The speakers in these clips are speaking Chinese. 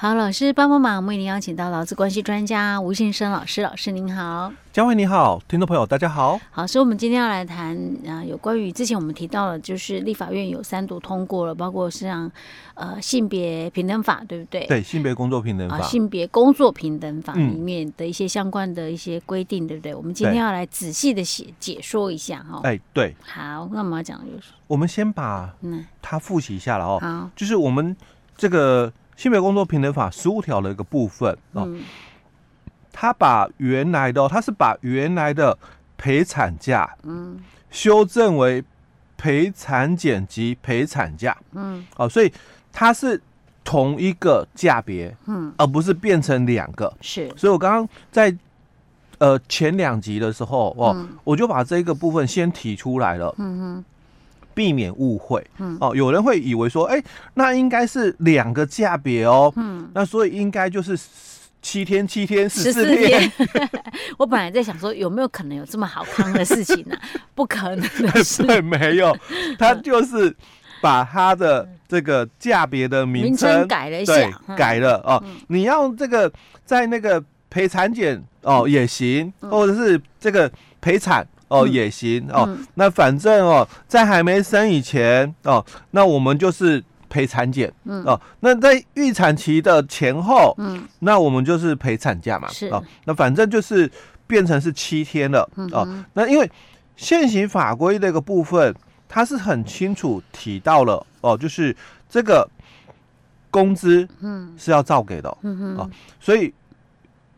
好，老师帮帮忙，我们为您邀请到劳资关系专家吴信生老师，老师您好，嘉惠你好，听众朋友大家好。好，所以我们今天要来谈啊，有关于之前我们提到了，就是立法院有三读通过了，包括像呃性别平等法，对不对？对，性别工作平等法，啊、性别工作平等法里面的一些相关的一些规定，嗯、对不对？我们今天要来仔细的写解说一下哈。哎，对。好，那我们要讲的就是，我们先把嗯，它复习一下了哦。好，就是我们这个。性别工作平等法十五条的一个部分哦，他把原来的，他是把原来的陪产假，嗯，修正为陪产检及陪产假，嗯，哦，所以它是同一个价别，嗯，而不是变成两个，是。所以我刚刚在呃前两集的时候哦，我就把这个部分先提出来了，嗯哼。避免误会，嗯，哦，有人会以为说，哎、欸，那应该是两个价别哦，嗯，那所以应该就是七天、七天、十四天。我本来在想说，有没有可能有这么好康的事情呢、啊？不可能的事，对，没有，他就是把他的这个价别的名称改了一下，改了哦。你要这个在那个陪产检哦也行，或者是这个陪产。哦，也行哦。嗯、那反正哦，在还没生以前哦，那我们就是陪产检。嗯。哦，那在预产期的前后，嗯，那我们就是陪产假嘛。是。哦，那反正就是变成是七天了。嗯。哦，那因为现行法规的一个部分，它是很清楚提到了哦，就是这个工资，嗯，是要照给的。嗯哼。哦，所以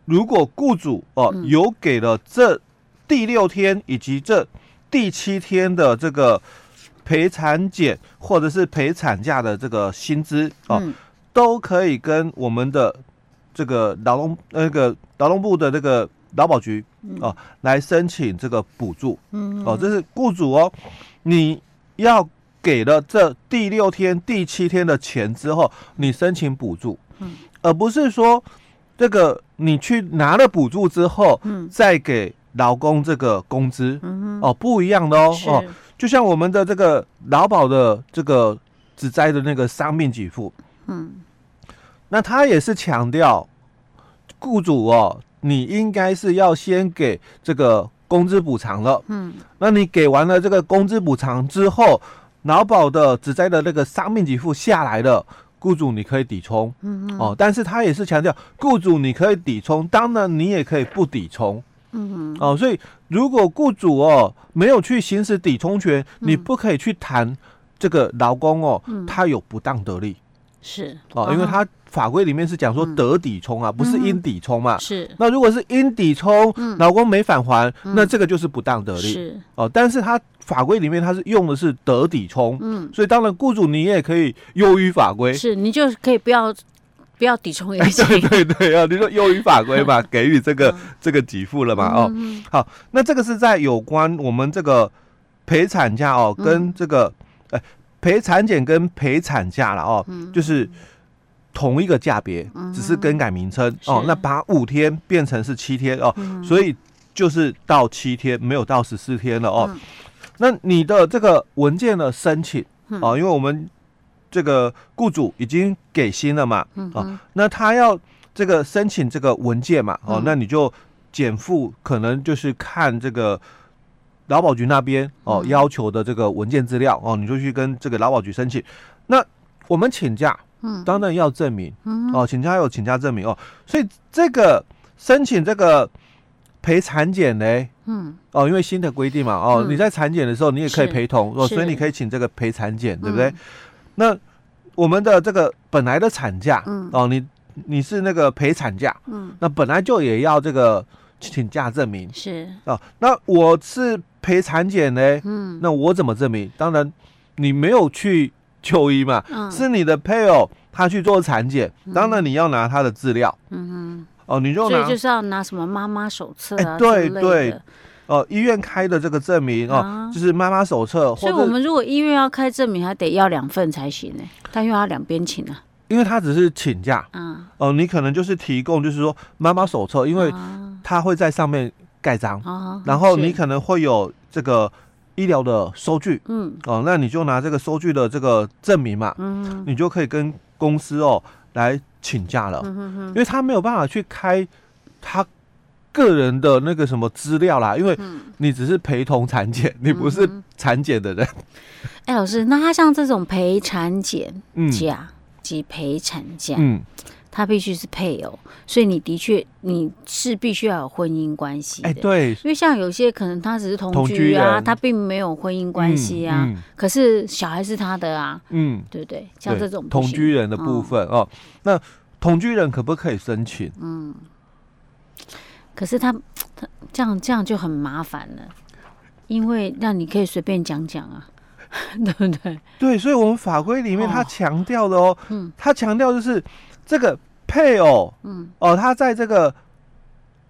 如果雇主哦有给了这。第六天以及这第七天的这个陪产检或者是陪产假的这个薪资啊，嗯、都可以跟我们的这个劳动那个劳动部的这个劳保局哦来申请这个补助。嗯哦，这是雇主哦，你要给了这第六天、第七天的钱之后，你申请补助。嗯，而不是说这个你去拿了补助之后，嗯，再给。劳工这个工资，嗯，哦，不一样的哦，哦，就像我们的这个劳保的这个只灾的那个伤病给付，嗯，那他也是强调，雇主哦，你应该是要先给这个工资补偿了，嗯，那你给完了这个工资补偿之后，劳保的只灾的那个伤病给付下来了，雇主你可以抵充，嗯哼，哦，但是他也是强调，雇主你可以抵充，当然你也可以不抵充。嗯哦，所以如果雇主哦没有去行使抵充权，嗯、你不可以去谈这个劳工哦，嗯、他有不当得利，是。哦，因为他法规里面是讲说得抵充啊，嗯、不是应抵充嘛，是。那如果是应抵充，劳工没返还，嗯、那这个就是不当得利，是。哦。但是他法规里面他是用的是得抵充，嗯，所以当然雇主你也可以优于法规，是你就可以不要。不要抵充也行，对对对啊！你说优于法规嘛，给予这个这个给付了嘛？哦，好，那这个是在有关我们这个陪产假哦，跟这个呃陪产检跟陪产假了哦，就是同一个价别，只是更改名称哦。那把五天变成是七天哦，所以就是到七天，没有到十四天了哦。那你的这个文件的申请哦，因为我们。这个雇主已经给薪了嘛？嗯哼，哦，那他要这个申请这个文件嘛？哦，那你就减负，可能就是看这个劳保局那边哦要求的这个文件资料哦，你就去跟这个劳保局申请。那我们请假，嗯，当然要证明，嗯哼，哦，请假有请假证明哦。所以这个申请这个陪产检呢，嗯，哦，因为新的规定嘛，哦，你在产检的时候你也可以陪同哦，所以你可以请这个陪产检，对不对？那我们的这个本来的产假，嗯，哦，你你是那个陪产假，嗯，那本来就也要这个请假证明，是。哦，那我是陪产检呢，嗯，那我怎么证明？当然你没有去就医嘛，嗯，是你的配偶他去做产检，当然你要拿他的资料，嗯哼，哦，你就拿，所以就是要拿什么妈妈手册啊，对对。哦，医院开的这个证明哦，啊、就是妈妈手册。所以我们如果医院要开证明，还得要两份才行呢。他又要两边请啊。因为他只是请假。嗯。哦，你可能就是提供，就是说妈妈手册，因为他会在上面盖章。啊。然后你可能会有这个医疗的收据。嗯。哦，那你就拿这个收据的这个证明嘛。嗯。你就可以跟公司哦来请假了，因为他没有办法去开他个人的那个什么资料啦，因为你只是陪同产检，你不是产检的人。哎，老师，那他像这种陪产检假及陪产假，嗯。他必须是配偶，所以你的确你是必须要有婚姻关系的。哎，对，因为像有些可能他只是同居啊，他并没有婚姻关系啊，嗯嗯、可是小孩是他的啊，嗯，对不对？像这种同居人的部分哦，哦，那同居人可不可以申请？嗯，可是他他这样这样就很麻烦了，因为让你可以随便讲讲啊，对不对？对，所以我们法规里面他强调的哦，嗯，他强调就是。这个配偶，嗯，哦，他在这个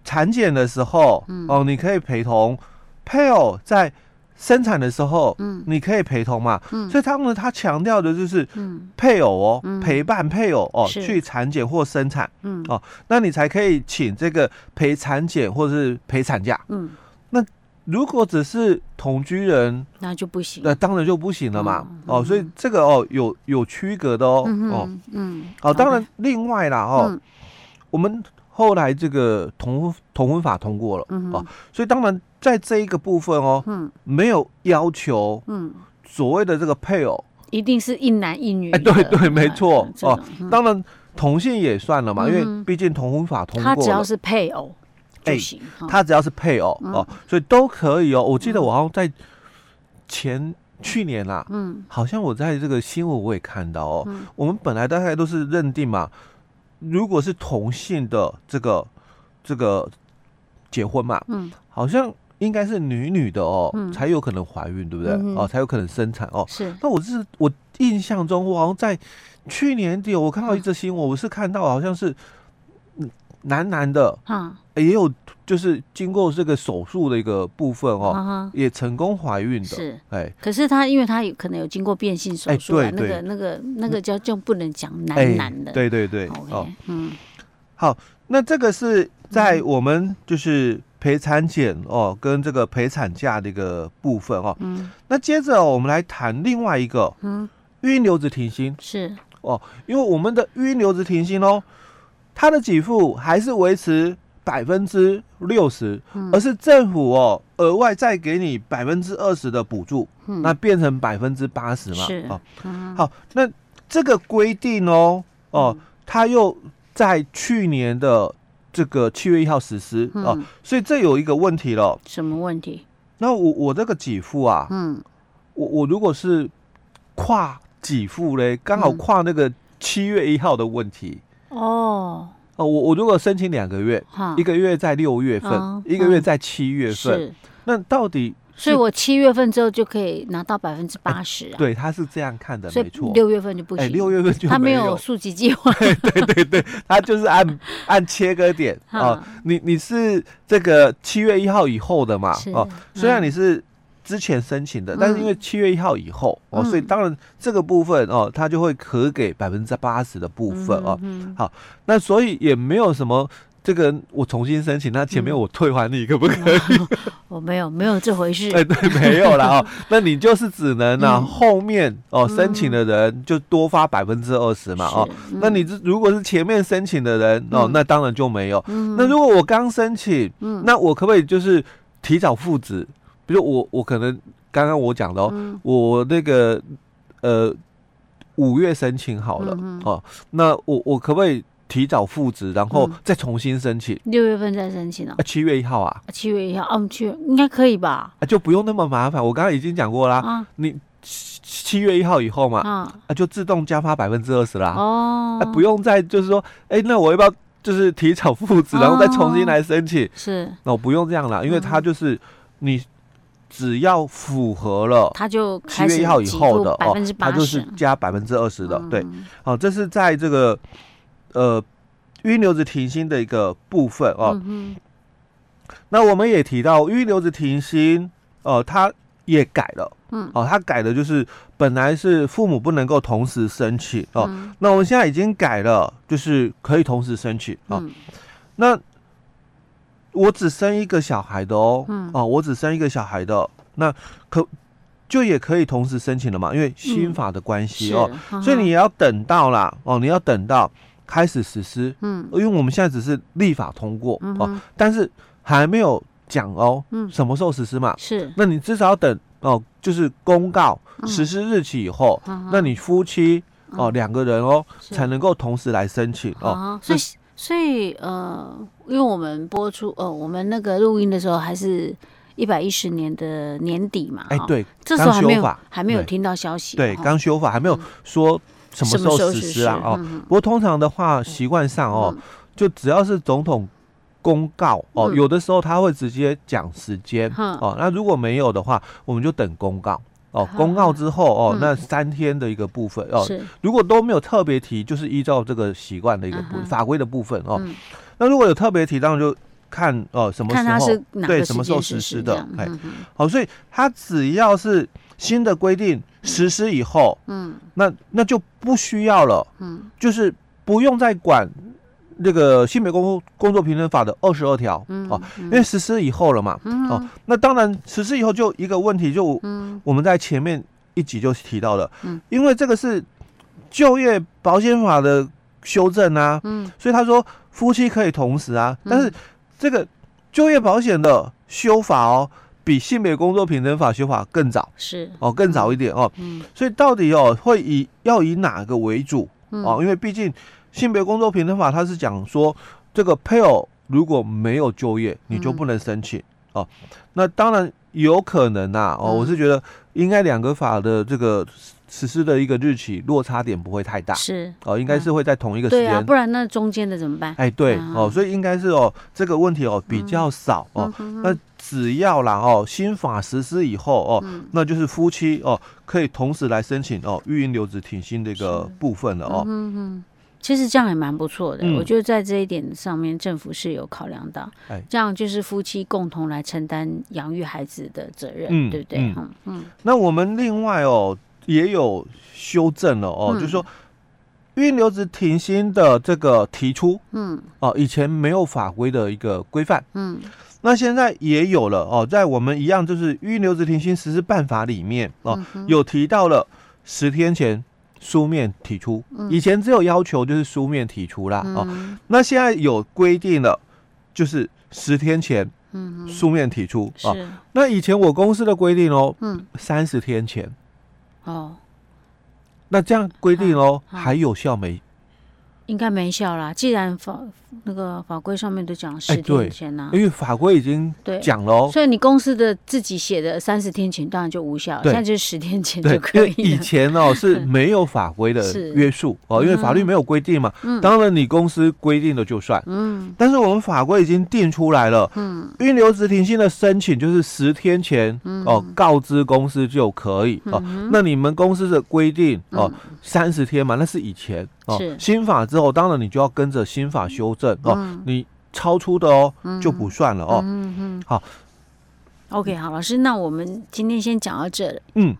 产检的时候，嗯，哦，你可以陪同配偶在生产的时候，嗯，你可以陪同嘛，嗯，所以他们他强调的就是，嗯，配偶哦，嗯、陪伴配偶哦去产检或生产，嗯，哦，那你才可以请这个陪产检或者是陪产假，嗯，那。如果只是同居人，那就不行。那当然就不行了嘛。哦，所以这个哦有有区隔的哦。哦，嗯。哦，当然另外啦哦，我们后来这个同同婚法通过了哦，所以当然在这一个部分哦，嗯，没有要求，嗯，所谓的这个配偶一定是一男一女。哎，对对，没错哦。当然同性也算了嘛，因为毕竟同婚法通过了，他只要是配偶。哎，他只要是配偶哦，所以都可以哦。我记得我好像在前去年啦，嗯，好像我在这个新闻我也看到哦。我们本来大概都是认定嘛，如果是同性的这个这个结婚嘛，嗯，好像应该是女女的哦，才有可能怀孕，对不对？哦，才有可能生产哦。是。那我是我印象中，我好像在去年底我看到一则新闻，我是看到好像是。男男的，哈，也有就是经过这个手术的一个部分哦，也成功怀孕的，是，哎，可是他因为他有可能有经过变性手术，那个那个那个叫就不能讲男男的，对对对，哦，嗯，好，那这个是在我们就是陪产检哦，跟这个陪产假的一个部分哦，嗯，那接着我们来谈另外一个，嗯，育婴留职停薪。是。哦，因为我们的育婴留职停薪哦。他的给付还是维持百分之六十，而是政府哦额外再给你百分之二十的补助，嗯、那变成百分之八十嘛？是哦，嗯、好，那这个规定哦哦，他又在去年的这个七月一号实施哦，嗯、所以这有一个问题了。什么问题？那我我这个给付啊，嗯，我我如果是跨给付嘞，刚好跨那个七月一号的问题。哦哦，我我如果申请两个月，一个月在六月份，一个月在七月份，那到底？所以我七月份之后就可以拿到百分之八十啊？对，他是这样看的，没错。六月份就不行，六月份就他没有溯及计划。对对对，他就是按 按切割点啊。你你是这个七月一号以后的嘛？哦，虽然你是。之前申请的，但是因为七月一号以后、嗯、哦，所以当然这个部分哦，他就会可给百分之八十的部分哦。嗯嗯、好，那所以也没有什么这个我重新申请，那前面我退还你可不可以？我没有，没有这回事。哎，对，没有了哦。那你就是只能呢、后面哦申请的人就多发百分之二十嘛哦。嗯、那你这如果是前面申请的人哦，那当然就没有。嗯、那如果我刚申请，嗯、那我可不可以就是提早复职？比如我我可能刚刚我讲的哦，嗯、我那个呃五月申请好了、嗯、那我我可不可以提早复职，然后再重新申请？六月份再申请啊？七月一号啊？七月一号，嗯，七月应该可以吧？啊，就不用那么麻烦。我刚刚已经讲过啦，啊、你七七月一号以后嘛，啊，啊，就自动加发百分之二十啦。哦，啊，不用再就是说，哎、欸，那我要不要就是提早复职，然后再重新来申请？哦、是，那我不用这样啦，因为它就是你。只要符合了，他就七月一号以后的哦，他就是加百分之二十的，嗯、对，好，这是在这个呃育婴留职停薪的一个部分哦。嗯、那我们也提到育婴留职停薪，哦、呃，他也改了，嗯，哦，他改的就是本来是父母不能够同时申请哦，嗯、那我们现在已经改了，就是可以同时申请哦。嗯、那我只生一个小孩的哦，嗯、哦，我只生一个小孩的，那可就也可以同时申请了嘛？因为新法的关系哦，嗯、所以你也要等到啦，哦，你要等到开始实施，嗯，因为我们现在只是立法通过哦，但是还没有讲哦，嗯，什么时候实施嘛？是，那你至少要等哦，就是公告实施日期以后，那你夫妻哦两个人哦才能够同时来申请哦。所以，所以呃，因为我们播出呃，我们那个录音的时候还是一百一十年的年底嘛，哎，对，这时候还没有还没有听到消息，对，刚修法还没有说。什么时候实施啊？哦，不过通常的话，习惯上哦，就只要是总统公告哦，有的时候他会直接讲时间哦。那如果没有的话，我们就等公告哦。公告之后哦，那三天的一个部分哦，如果都没有特别提，就是依照这个习惯的一个部法规的部分哦。那如果有特别提，当然就看哦什么时候对什么时候实施的哎。好，所以他只要是新的规定。实施以后，嗯，那那就不需要了，嗯，就是不用再管那个性别工工作平等法的二十二条，嗯，哦，因为实施以后了嘛，嗯，哦，那当然实施以后就一个问题，就我们在前面一集就提到了，嗯，因为这个是就业保险法的修正啊，嗯，所以他说夫妻可以同时啊，但是这个就业保险的修法哦。比性别工作平等法修法更早，是。哦，更早一点哦。嗯，所以到底哦会以要以哪个为主？哦？因为毕竟性别工作平等法它是讲说，这个配偶如果没有就业，你就不能申请。哦。那当然有可能呐哦，我是觉得应该两个法的这个。实施的一个日期落差点不会太大，是。哦，应该是会在同一个时间，对啊，不然那中间的怎么办？哎，对哦，所以应该是哦，这个问题哦比较少哦，那只要啦哦，新法实施以后哦，那就是夫妻哦可以同时来申请哦育婴留职停薪的一个部分了哦。嗯嗯，其实这样也蛮不错的，我觉得在这一点上面政府是有考量到，这样就是夫妻共同来承担养育孩子的责任，对不对？嗯嗯。那我们另外哦。也有修正了哦，嗯、就是说，育婴留职停薪的这个提出，嗯，哦，以前没有法规的一个规范，嗯，那现在也有了哦，在我们一样就是育婴留职停薪实施办法里面哦，嗯、有提到了十天前书面提出，嗯、以前只有要求就是书面提出啦，嗯、哦，那现在有规定了，就是十天前，嗯，书面提出啊，哦、那以前我公司的规定哦，嗯，三十天前。哦，那这样规定哦，还有效没？应该没效啦。既然法那个法规上面都讲十天前呢，因为法规已经讲了，所以你公司的自己写的三十天前当然就无效，现在就是十天前就可以。以前哦 是没有法规的约束哦，因为法律没有规定嘛。当然你公司规定的就算。嗯，但是我们法规已经定出来了。嗯，育婴留职停薪的申请就是十天前哦告知公司就可以哦。那你们公司的规定哦三十天嘛，那是以前。哦，新法之后，当然你就要跟着新法修正哦。你超出的哦，就不算了哦。嗯嗯。好，OK，好，老师，那我们今天先讲到这里。嗯。